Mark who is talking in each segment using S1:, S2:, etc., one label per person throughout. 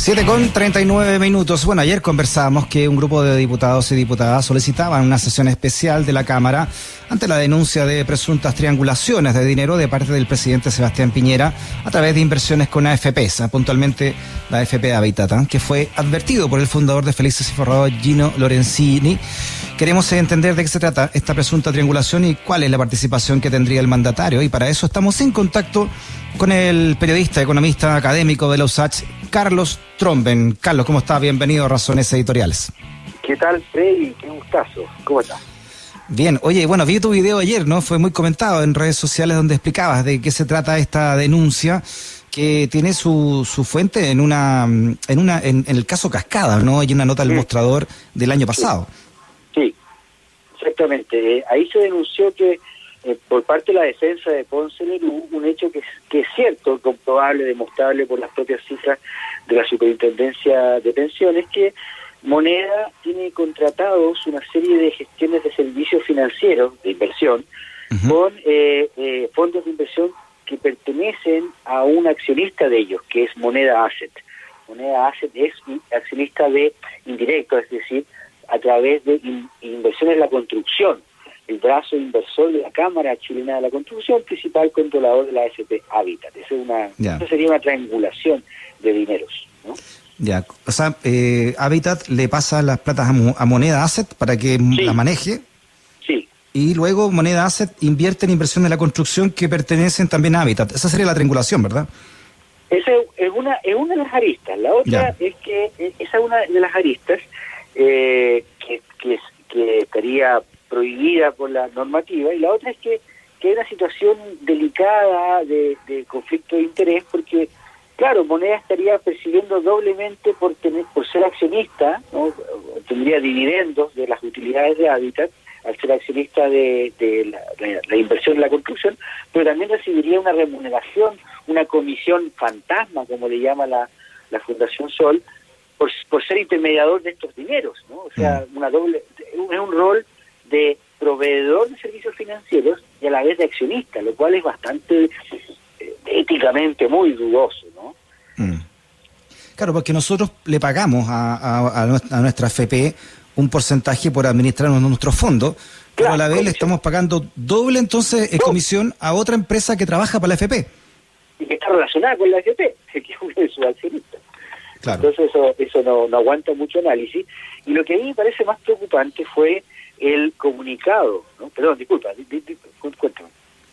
S1: 7 con 39 minutos. Bueno, ayer conversábamos que un grupo de diputados y diputadas solicitaban una sesión especial de la Cámara ante la denuncia de presuntas triangulaciones de dinero de parte del presidente Sebastián Piñera a través de inversiones con AFPs, puntualmente la AFP Habitat, ¿eh? que fue advertido por el fundador de Felices y Forrado, Gino Lorenzini. Queremos entender de qué se trata esta presunta triangulación y cuál es la participación que tendría el mandatario. Y para eso estamos en contacto con el periodista, economista, académico de la USACH, Carlos Tromben. Carlos, ¿cómo estás? Bienvenido a Razones Editoriales.
S2: ¿Qué tal, Freddy? Qué gustazo. ¿Cómo estás?
S1: Bien, oye, bueno, vi tu video ayer, ¿no? Fue muy comentado en redes sociales donde explicabas de qué se trata esta denuncia que tiene su, su fuente en una en una en, el caso Cascada, ¿no? Hay una nota del mostrador del año pasado.
S2: Sí, exactamente. Eh, ahí se denunció que eh, por parte de la defensa de Ponce Lerú, un hecho que, que es cierto, comprobable, demostrable por las propias cifras de la Superintendencia de Pensiones, que Moneda tiene contratados una serie de gestiones de servicios financieros, de inversión, con eh, eh, fondos de inversión que pertenecen a un accionista de ellos, que es Moneda Asset. Moneda Asset es accionista de indirecto, es decir, a través de inversiones en la construcción el brazo inversor de la Cámara Chilena de la Construcción, principal controlador de la AFP Habitat. Esa, es una, sería una triangulación de dineros. ¿no?
S1: Ya, o sea, eh, Habitat le pasa las platas a, Moneda Asset para que la maneje.
S2: Sí.
S1: Y luego Moneda Asset invierte en inversión de la construcción que pertenecen también a Habitat. Esa sería la triangulación, ¿verdad?
S2: Esa es una, es una de las aristas. La otra es que eh, esa es una de las aristas eh, que, que, que estaría prohibida por la normativa, y la otra es que, que hay una situación delicada de, conflicto de interés, porque, claro, Moneda estaría percibiendo doblemente por, tener, por ser accionista, ¿no? tendría dividendos de las utilidades de hábitat, al ser accionista de, la, inversión en la construcción, pero también recibiría una remuneración, una comisión fantasma, como le llama la, la Fundación Sol, por, por ser intermediador de estos dineros, ¿no? O sea, mm. una doble, es un rol de proveedor de servicios financieros y a la vez de accionista, lo cual es bastante eh, éticamente muy dudoso, ¿no?
S1: Mm. Claro, porque nosotros le pagamos a, a, nuestra FP un porcentaje por administrar nuestros fondos, pero a la vez le estamos pagando doble entonces en comisión a otra empresa que trabaja para la FP.
S2: Y que está relacionada con la FP, que es de sus accionistas. Entonces eso, eso no, no aguanta mucho análisis. Y lo que a mí me parece más preocupante fue el comunicado, ¿no? Perdón, disculpa, cuéntame.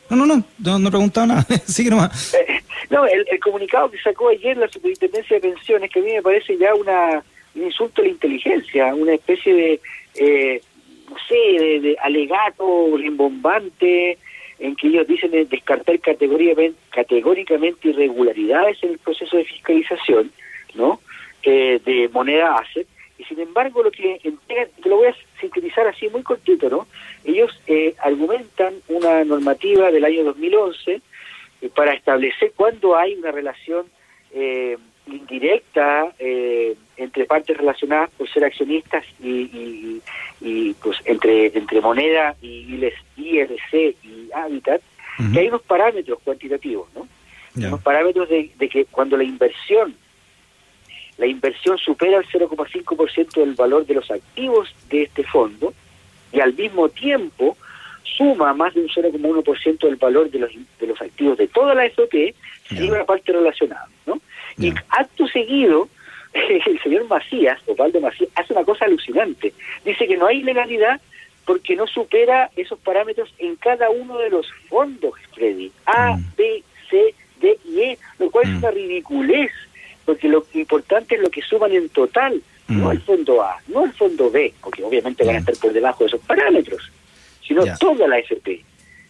S1: No, no, no, no, no preguntaba nada, sigue nomás.
S2: no, el, comunicado que sacó ayer la Superintendencia de Pensiones, que a mí me parece ya una, un insulto a la inteligencia, una especie de, eh, no sé, de, alegato rimbombante, en que ellos dicen descartar categóricamente, categóricamente irregularidades en el proceso de fiscalización, ¿no? Eh, de moneda asset, y sin embargo lo que te lo voy a sintetizar así muy cortito, ¿no? Ellos eh, argumentan una normativa del año 2011 eh, para establecer cuándo hay una relación eh, indirecta entre partes relacionadas por ser accionistas y, y, pues entre entre moneda y ILC y Habitat, que hay unos parámetros cuantitativos, ¿no? Unos parámetros de, de que cuando la inversión la inversión supera el 0,5% del valor de los activos de este fondo y al mismo tiempo suma más de un 0,1% del valor de los, de los activos de toda la SOP, sin una parte relacionada. ¿no? Y acto seguido, el señor Macías, Osvaldo Macías, hace una cosa alucinante. Dice que no hay ilegalidad porque no supera esos parámetros en cada uno de los fondos, Freddy. A, mm. B, C, D y E, lo cual es mm. una ridiculez porque lo importante es lo que suman en total, no mm. el fondo A, no el fondo B, porque obviamente van a estar por debajo de esos parámetros, sino toda la FP.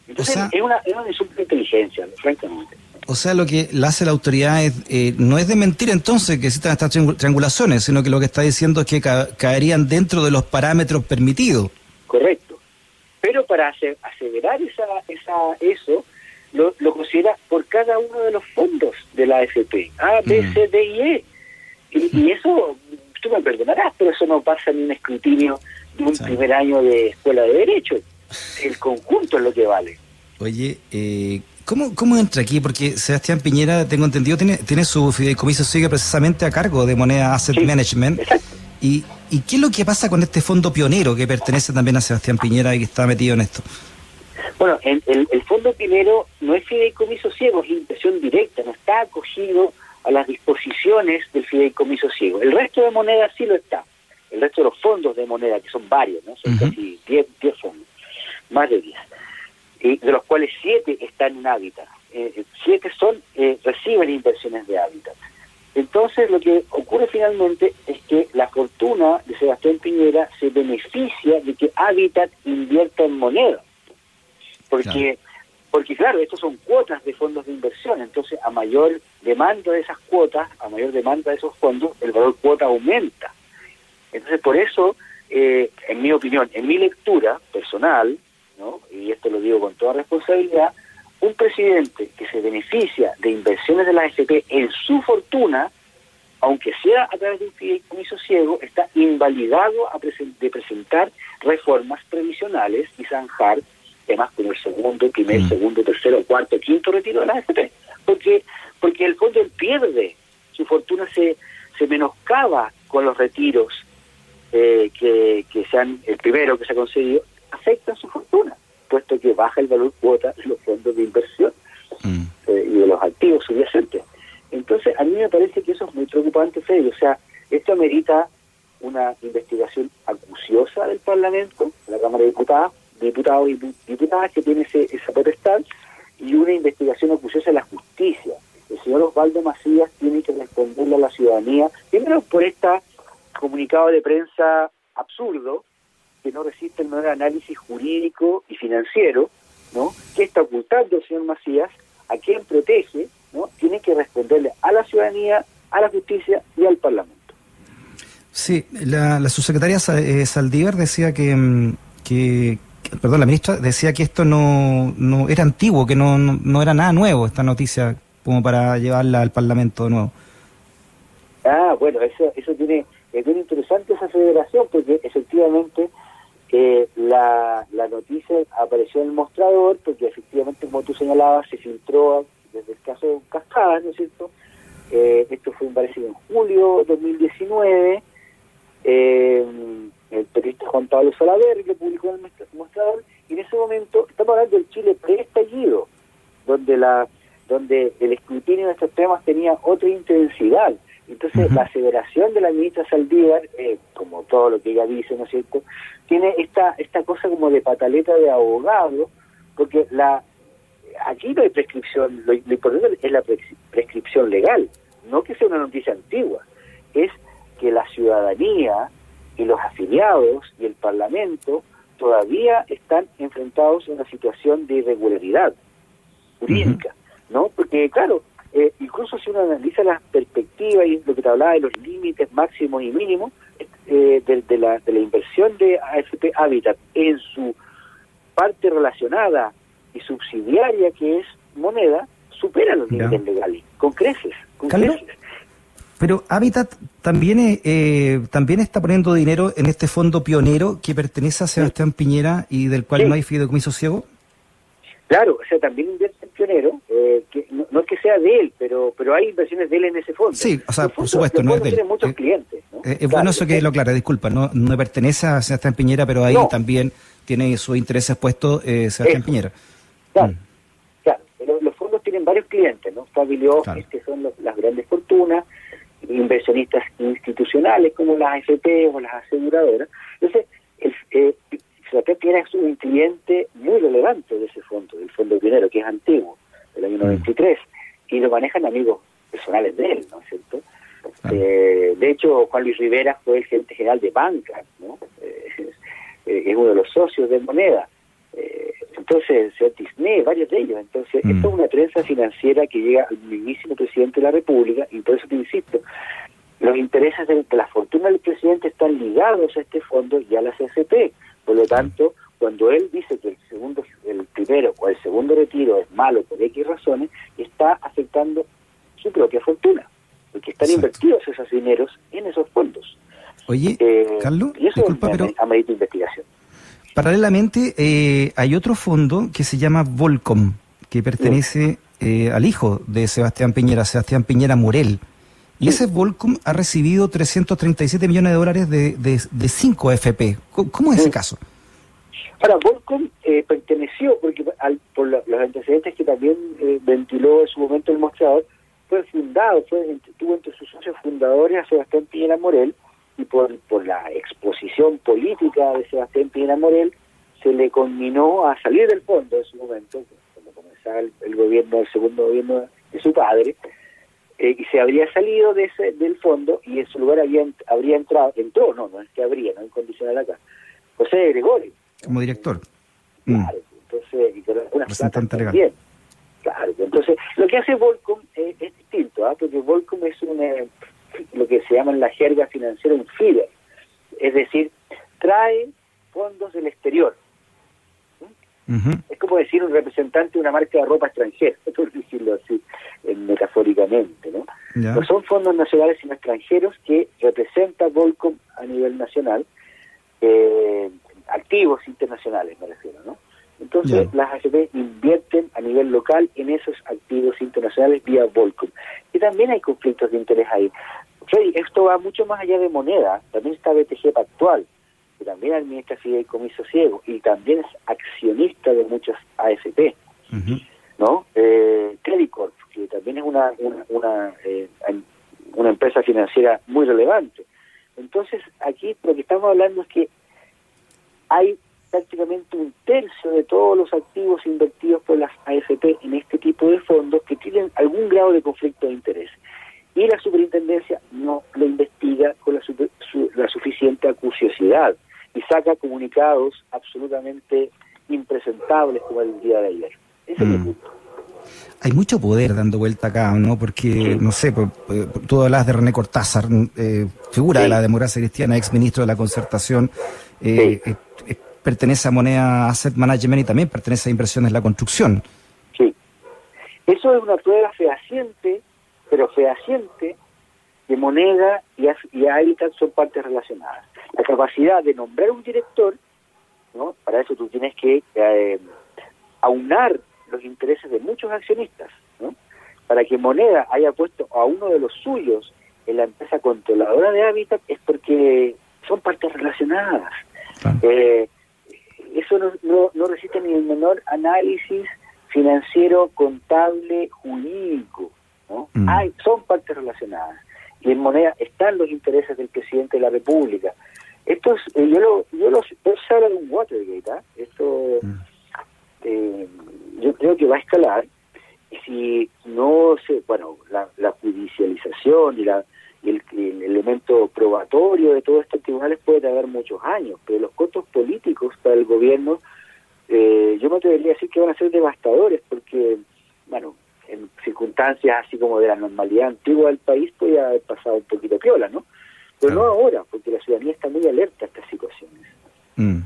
S2: Entonces es, una, es una insulta inteligencia, francamente.
S1: O sea, lo que la hace la autoridad es, eh, no es de mentir entonces que existan estas triangulaciones, sino que lo que está diciendo es que caerían dentro de los parámetros permitidos.
S2: Correcto. Pero para aseverar esa, esa, eso, lo, lo, considera por cada uno de los fondos de la AFP, A, B, mm. C, D y E. Y, eso, tú me perdonarás, pero eso no pasa en un escrutinio de un primer año de escuela de Derecho. El conjunto es lo que vale.
S1: Oye, eh, ¿Cómo, ¿Cómo entra aquí? Porque Sebastián Piñera, tengo entendido, tiene, tiene su fideicomiso sigue precisamente a cargo de Moneda Asset Management. Y, ¿Y qué es lo que pasa con este fondo pionero que pertenece también a Sebastián Piñera y que está metido en esto?
S2: Bueno, el, el, fondo pionero no es fideicomiso ciego, es inversión directa, no está acogido a las disposiciones del fideicomiso ciego. El resto de moneda sí lo está. El resto de los fondos de moneda, que son varios, ¿no? son casi 10 fondos, más de 10, y de los cuales 7 están en hábitat. Eh, 7 son eh, reciben inversiones de hábitat. Entonces lo que ocurre finalmente es que la fortuna de Sebastián Piñera se beneficia de que Habitat invierta en moneda. Porque, claro. porque claro, estos son cuotas de fondos de inversión, entonces a mayor demanda de esas cuotas, a mayor demanda de esos fondos, el valor cuota aumenta. Entonces por eso, eh, en mi opinión, en mi lectura personal, ¿no? y esto lo digo con toda responsabilidad, un presidente que se beneficia de inversiones de la AFP en su fortuna, aunque sea a través de un fideicomiso ciego, está invalidado a de presentar reformas previsionales y zanjar temas como el segundo, primer, mm. segundo, tercero, cuarto, quinto retiro de la AFP. Porque, porque el fondo él pierde, su fortuna se, se menoscaba con los retiros eh, que, que sean el primero que se ha concedido, afecta su fortuna puesto que baja el valor cuota de los fondos de inversión mm. eh, y de los activos subyacentes. Entonces, a mí me parece que eso es muy preocupante, Fede. O sea, esto amerita una investigación acuciosa del Parlamento, de la Cámara de Diputados, diputados y diputadas que tiene ese, esa potestad, y una investigación acuciosa de la justicia. El señor Osvaldo Macías tiene que responderle a la ciudadanía, primero por este comunicado de prensa absurdo, que no resiste el menor análisis jurídico y financiero, ¿no? ¿Qué está ocultando el señor Macías? ¿A quién protege? ¿no? Tiene que responderle a la ciudadanía, a la justicia y al Parlamento.
S1: Sí, la, la subsecretaria eh, Saldívar decía que, mm, que, perdón, la ministra decía que esto no, no era antiguo, que no, no, era nada nuevo esta noticia como para llevarla al Parlamento de nuevo.
S2: Ah, bueno, eso, eso tiene, es muy interesante esa federación porque efectivamente eh, la, la noticia apareció en el mostrador porque efectivamente, como tú señalabas, se filtró desde el caso Cascada, ¿no es cierto? Eh, esto fue, parecido en julio de 2019. Eh, el periodista Juan Pablo Salaver lo publicó en el mostrador y en ese momento estamos hablando del Chile preestallido, donde la donde el escrutinio de estos temas tenía otra intensidad. Entonces, la aseveración de la ministra Saldívar, eh, como todo lo que ella dice, ¿no es cierto?, tiene esta esta cosa como de pataleta de abogado, porque la aquí no hay prescripción, lo, importante es la prescripción legal, no que sea una noticia antigua, es que la ciudadanía y los afiliados y el Parlamento todavía están enfrentados a una situación de irregularidad jurídica, ¿no? Porque, claro, eh, incluso si uno analiza la perspectiva y lo que te hablaba de los límites máximos y mínimos eh, de, la, de la inversión de AFP Habitat en su parte relacionada y subsidiaria que es moneda, supera los límites legales, con creces, con creces.
S1: Pero Habitat también, eh, también está poniendo dinero en este fondo pionero que pertenece a Sebastián Piñera y del cual no hay fideicomiso ciego.
S2: Claro, o sea, también invierte en Pionero, eh, que no, es que sea de él, pero pero hay inversiones de él en ese fondo.
S1: Sí, o sea, por supuesto, no es de él.
S2: Tiene muchos eh, clientes.
S1: Eh, es bueno eso que lo claro, disculpa, no, no pertenece a Sebastián Piñera, pero ahí también tiene sus intereses puestos eh, Sebastián Piñera.
S2: Claro, mm. claro, pero los fondos tienen varios clientes, ¿no? Family que son las grandes fortunas, inversionistas institucionales como las AFP o las aseguradoras. Entonces, el, eh, tiene un cliente muy relevante de ese fondo, del fondo pionero, que es antiguo, del año 93, mm. y lo manejan amigos personales de él, ¿no es cierto? Eh, de hecho, Juan Luis Rivera fue el gerente general de banca, ¿no? Eh, es uno de los socios de Moneda. Eh, entonces, se Disney, varios de ellos. Entonces, mm. esto es una trenza financiera que llega al mismísimo presidente de la República, y por eso te insisto, los intereses de, la fortuna del presidente están ligados a este fondo y a la CCP. Por lo tanto, cuando él dice que el segundo, el primero o el segundo retiro es malo por X razones, está afectando su propia fortuna, porque están invertidos esos dineros en esos fondos.
S1: Oye, eh, Carlos,
S2: y eso disculpa, pero investigación.
S1: Paralelamente, eh, hay otro fondo que se llama Volcom, que pertenece eh, al hijo de Sebastián Piñera, Sebastián Piñera Morel. Y ese Volcom ha recibido 337 millones de dólares de, de, cinco FP. ¿Cómo, es ese caso?
S2: Ahora, Volcom eh, perteneció, porque por los antecedentes que también eh, ventiló en su momento el mostrador, fue fundado, fue, tuvo entre sus socios fundadores a Sebastián Piñera Morel, y por, por la exposición política de Sebastián Piñera Morel, se le conminó a salir del fondo en su momento, cuando comenzaba el, gobierno, el segundo gobierno de su padre, eh, y se habría salido de ese, del fondo y en su lugar había, habría entrado, entró, no, no es que habría, no incondicional acá, José Gregorio.
S1: Como director.
S2: Claro, entonces, y con Representante legal. Claro, entonces lo que hace Volcom es, distinto, ¿ah? porque Volcom es un, eh, lo que se llama en la jerga financiera un feeder, es decir, trae fondos del exterior. Es como decir un representante de una marca de ropa extranjera, por decirlo así, metafóricamente. ¿no? No son fondos nacionales sino extranjeros que representa Volcom a nivel nacional, eh, activos internacionales me refiero. ¿no? Entonces las AFP invierten a nivel local en esos activos internacionales vía Volcom. Y también hay conflictos de interés ahí. Freddy, esto va mucho más allá de moneda, también está BTG Pactual que también administra Fideicomiso Ciego y también es accionista de muchas AFP, ¿no? Eh, Corp, que también es una una una, eh, una empresa financiera muy relevante. Entonces, aquí lo que estamos hablando es que hay prácticamente un tercio de todos los activos invertidos por las AFP en este tipo de fondos que tienen algún grado de conflicto de interés. Y la superintendencia no lo investiga con la, la suficiente acuciosidad y saca comunicados absolutamente impresentables como el día de ayer. Ese es el mm. punto.
S1: Hay mucho poder dando vuelta acá, ¿no? Porque, no sé, por, tú hablas de René Cortázar, eh, figura de la democracia cristiana, ex ministro de la concertación, eh, eh, pertenece a Moneda Asset Management y también pertenece a Inversiones la Construcción.
S2: Sí. Eso es una prueba fehaciente, pero fehaciente, de Moneda y, y son partes relacionadas la capacidad de nombrar un director, ¿no? Para eso tú tienes que eh, aunar los intereses de muchos accionistas, ¿no? Para que Moneda haya puesto a uno de los suyos en la empresa controladora de Hábitat es porque son partes relacionadas. Eh, eso no, no, no resiste ni el menor análisis financiero, contable, jurídico. ¿No? Mm. Hay, son partes relacionadas. Y en moneda están los intereses del presidente de la República, esto es, eh, yo lo, yo lo, se habla de un Watergate, ¿ah? esto mm. eh, yo creo que va a escalar y si no se, bueno, la, judicialización y la el, elemento probatorio de todos estos tribunales puede tardar muchos años, pero los costos políticos para el gobierno, eh, yo me atrevería a decir que van a ser devastadores, porque, bueno, en circunstancias así como de la normalidad antigua del país, puede haber pasado un poquito piola, ¿no? pero no ahora, porque la ciudadanía está muy alerta a estas situaciones.
S1: Mm.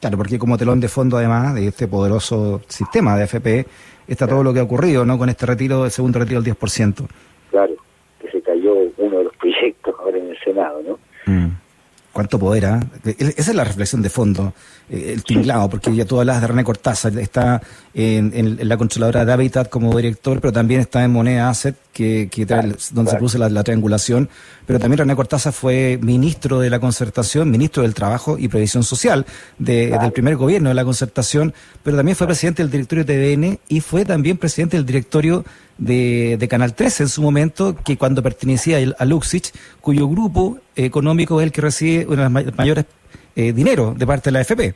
S1: Claro, porque como telón de fondo, además de este poderoso sistema de AFP, está todo lo que ha ocurrido, ¿no? Con este retiro, el segundo retiro del 10%.
S2: Claro, que se cayó uno de los proyectos ahora en el Senado, ¿no?
S1: Mm cuánto poder, ¿ah? Esa es la reflexión de fondo, eh, el tinglado, porque ya tú hablas de René Cortázar, está en, la controladora de Habitat como director, pero también está en Moneda Asset, que, donde se puso la, triangulación, pero también René Cortázar fue ministro de la concertación, ministro del Trabajo y Previsión Social del primer gobierno de la concertación, pero también fue presidente del directorio de TVN y fue también presidente del directorio de, Canal 13 en su momento, que cuando pertenecía a Luxich, cuyo grupo económico es el que recibe uno de los mayores eh, dinero de parte de la FP.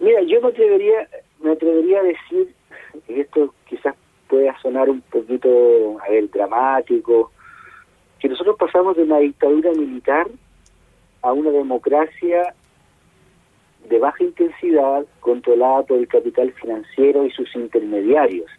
S2: Mira, yo me atrevería, me atrevería a decir, y esto quizás pueda sonar un poquito, a ver, dramático, que nosotros pasamos de una dictadura militar a una democracia de baja intensidad controlada por el capital financiero y sus intermediarios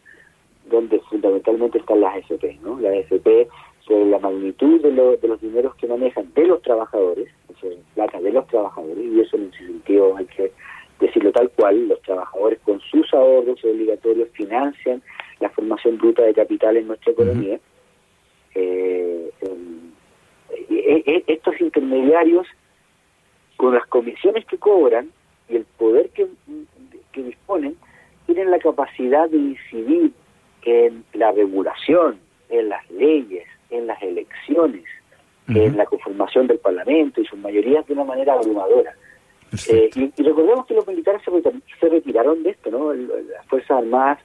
S2: donde fundamentalmente están las AFP, ¿no? Las AFP sobre la magnitud de, los dineros que manejan de los trabajadores, o sea, plata de los trabajadores, y eso en ese sentido hay que decirlo tal cual, los trabajadores con sus ahorros obligatorios financian la formación bruta de capital en nuestra economía. Eh, estos intermediarios, con las comisiones que cobran y el poder que, que disponen, tienen la capacidad de incidir en la regulación, en las leyes, en las elecciones, en la conformación del Parlamento y sus mayorías de una manera abrumadora. Eh, y, recordemos que los militares se, retiraron de esto, ¿no? Las Fuerzas Armadas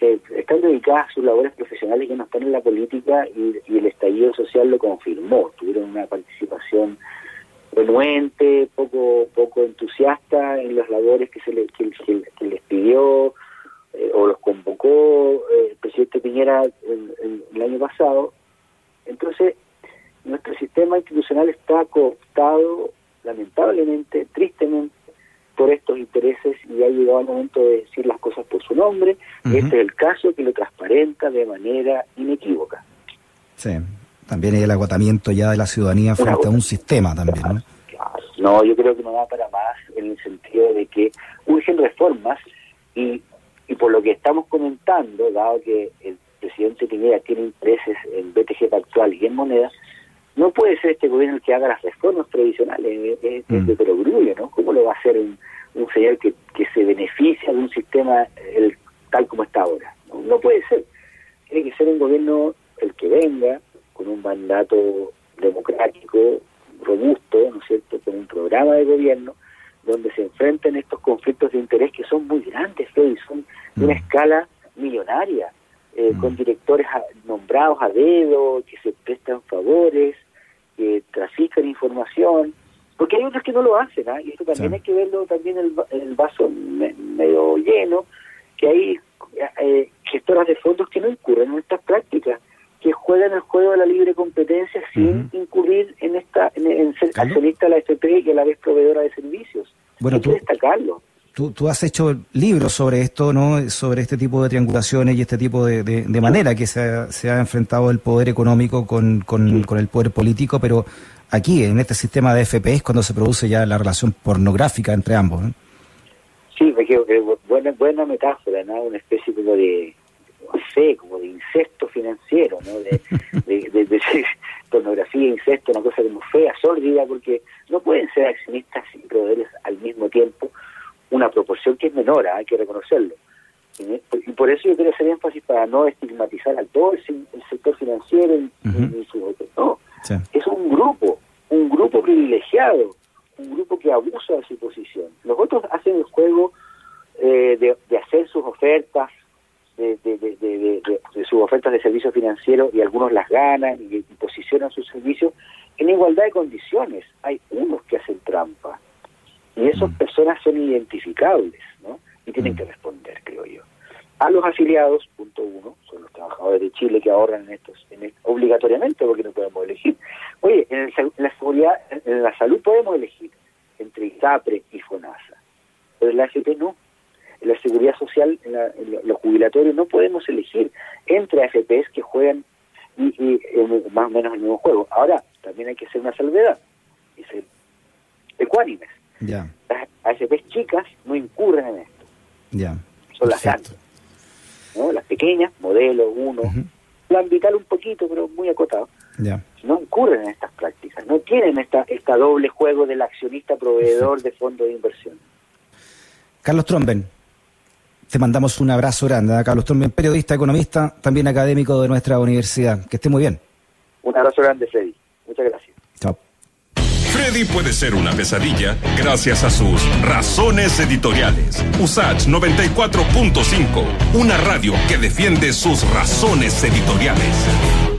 S2: eh, están dedicadas a sus labores profesionales que no están en la política y, el estallido social lo confirmó. Tuvieron una participación renuente, poco poco entusiasta en las labores que se le, que, les pidió eh, o los convocó Piñera en, el año pasado. Entonces, nuestro sistema institucional está cooptado lamentablemente, tristemente, por estos intereses y ha llegado el momento de decir las cosas por su nombre. Este es el caso que lo transparenta de manera inequívoca.
S1: Sí, también hay el agotamiento ya de la ciudadanía frente a un sistema también. ¿no?
S2: no, yo creo que no va para más en el sentido de que urgen reformas y, y por lo que estamos comentando, dado que el presidente Piñera tiene intereses en BTG actual y en monedas, no puede ser este gobierno el que haga las reformas previsionales, es, mm. de perogrullo, ¿no? ¿Cómo lo va a hacer un, señor que, que se beneficia de un sistema el, tal como está ahora? ¿no? puede ser. Tiene que ser un gobierno el que venga con un mandato democrático robusto, ¿no es cierto?, con un programa de gobierno donde se enfrenten estos conflictos de interés que son muy grandes, Freddy, son de una mm. escala millonaria, eh, con mm. directores nombrados a dedo, que se prestan favores, que trafican información, porque hay otros que no lo hacen, ¿ah? y esto también hay que verlo también el, el vaso medio lleno, que hay eh, gestoras de fondos que no incurren en estas prácticas, que juegan el juego de la libre competencia sin incurrir en esta en, ser accionista de la FP y a la vez proveedora de servicios.
S1: Bueno, destacarlo. Tú, tú, has hecho libros sobre esto, ¿no? Sobre este tipo de triangulaciones y este tipo de, de, manera que se ha, se ha, enfrentado el poder económico con, con, con, el poder político, pero aquí, en este sistema de FP, es cuando se produce ya la relación pornográfica entre ambos, ¿no?
S2: Sí, buena, buena metáfora, ¿no? Una especie como de, no sé, como de incesto financiero, ¿no? De, de, de, pornografía, incesto, una cosa como fea, sórdida, porque no pueden ser accionistas y proveedores al mismo tiempo una proporción que es menor, ¿ah? hay que reconocerlo. Y por eso yo quiero hacer énfasis para no estigmatizar al todo el, sector financiero y, No, es un grupo, un grupo privilegiado, un grupo que abusa de su posición. Los otros hacen el juego eh, de, hacer sus ofertas, de, sus ofertas de servicios financieros y algunos las ganan y posicionan sus servicios en igualdad de condiciones. Hay unos que hacen trampa y esas personas son identificables, tienen mm. que responder, creo yo. A los afiliados, punto uno, son los trabajadores de Chile que ahorran en estos, en obligatoriamente porque no podemos elegir. Oye, en, la seguridad, en la salud podemos elegir entre ISAPRE y FONASA, pero en la AFP no. En la seguridad social, en, los jubilatorios no podemos elegir entre AFPs que juegan y, más o menos el mismo juego. Ahora, también hay que hacer una salvedad, y ser ecuánimes ya. Las AFPs chicas no incurren en esto. Ya. Son las grandes. ¿no? Las pequeñas, modelo 1, plan vital un poquito, pero muy acotado. Ya. No incurren en estas prácticas, no tienen esta, esta doble juego del accionista proveedor de fondos de inversión.
S1: Carlos Tromben, te mandamos un abrazo grande. ¿eh? Carlos Tromben, periodista, economista, también académico de nuestra universidad. Que esté muy bien.
S2: Un abrazo grande, Freddy. Muchas gracias.
S3: Freddy puede ser una pesadilla gracias a sus razones editoriales. Usach 94.5, una radio que defiende sus razones editoriales.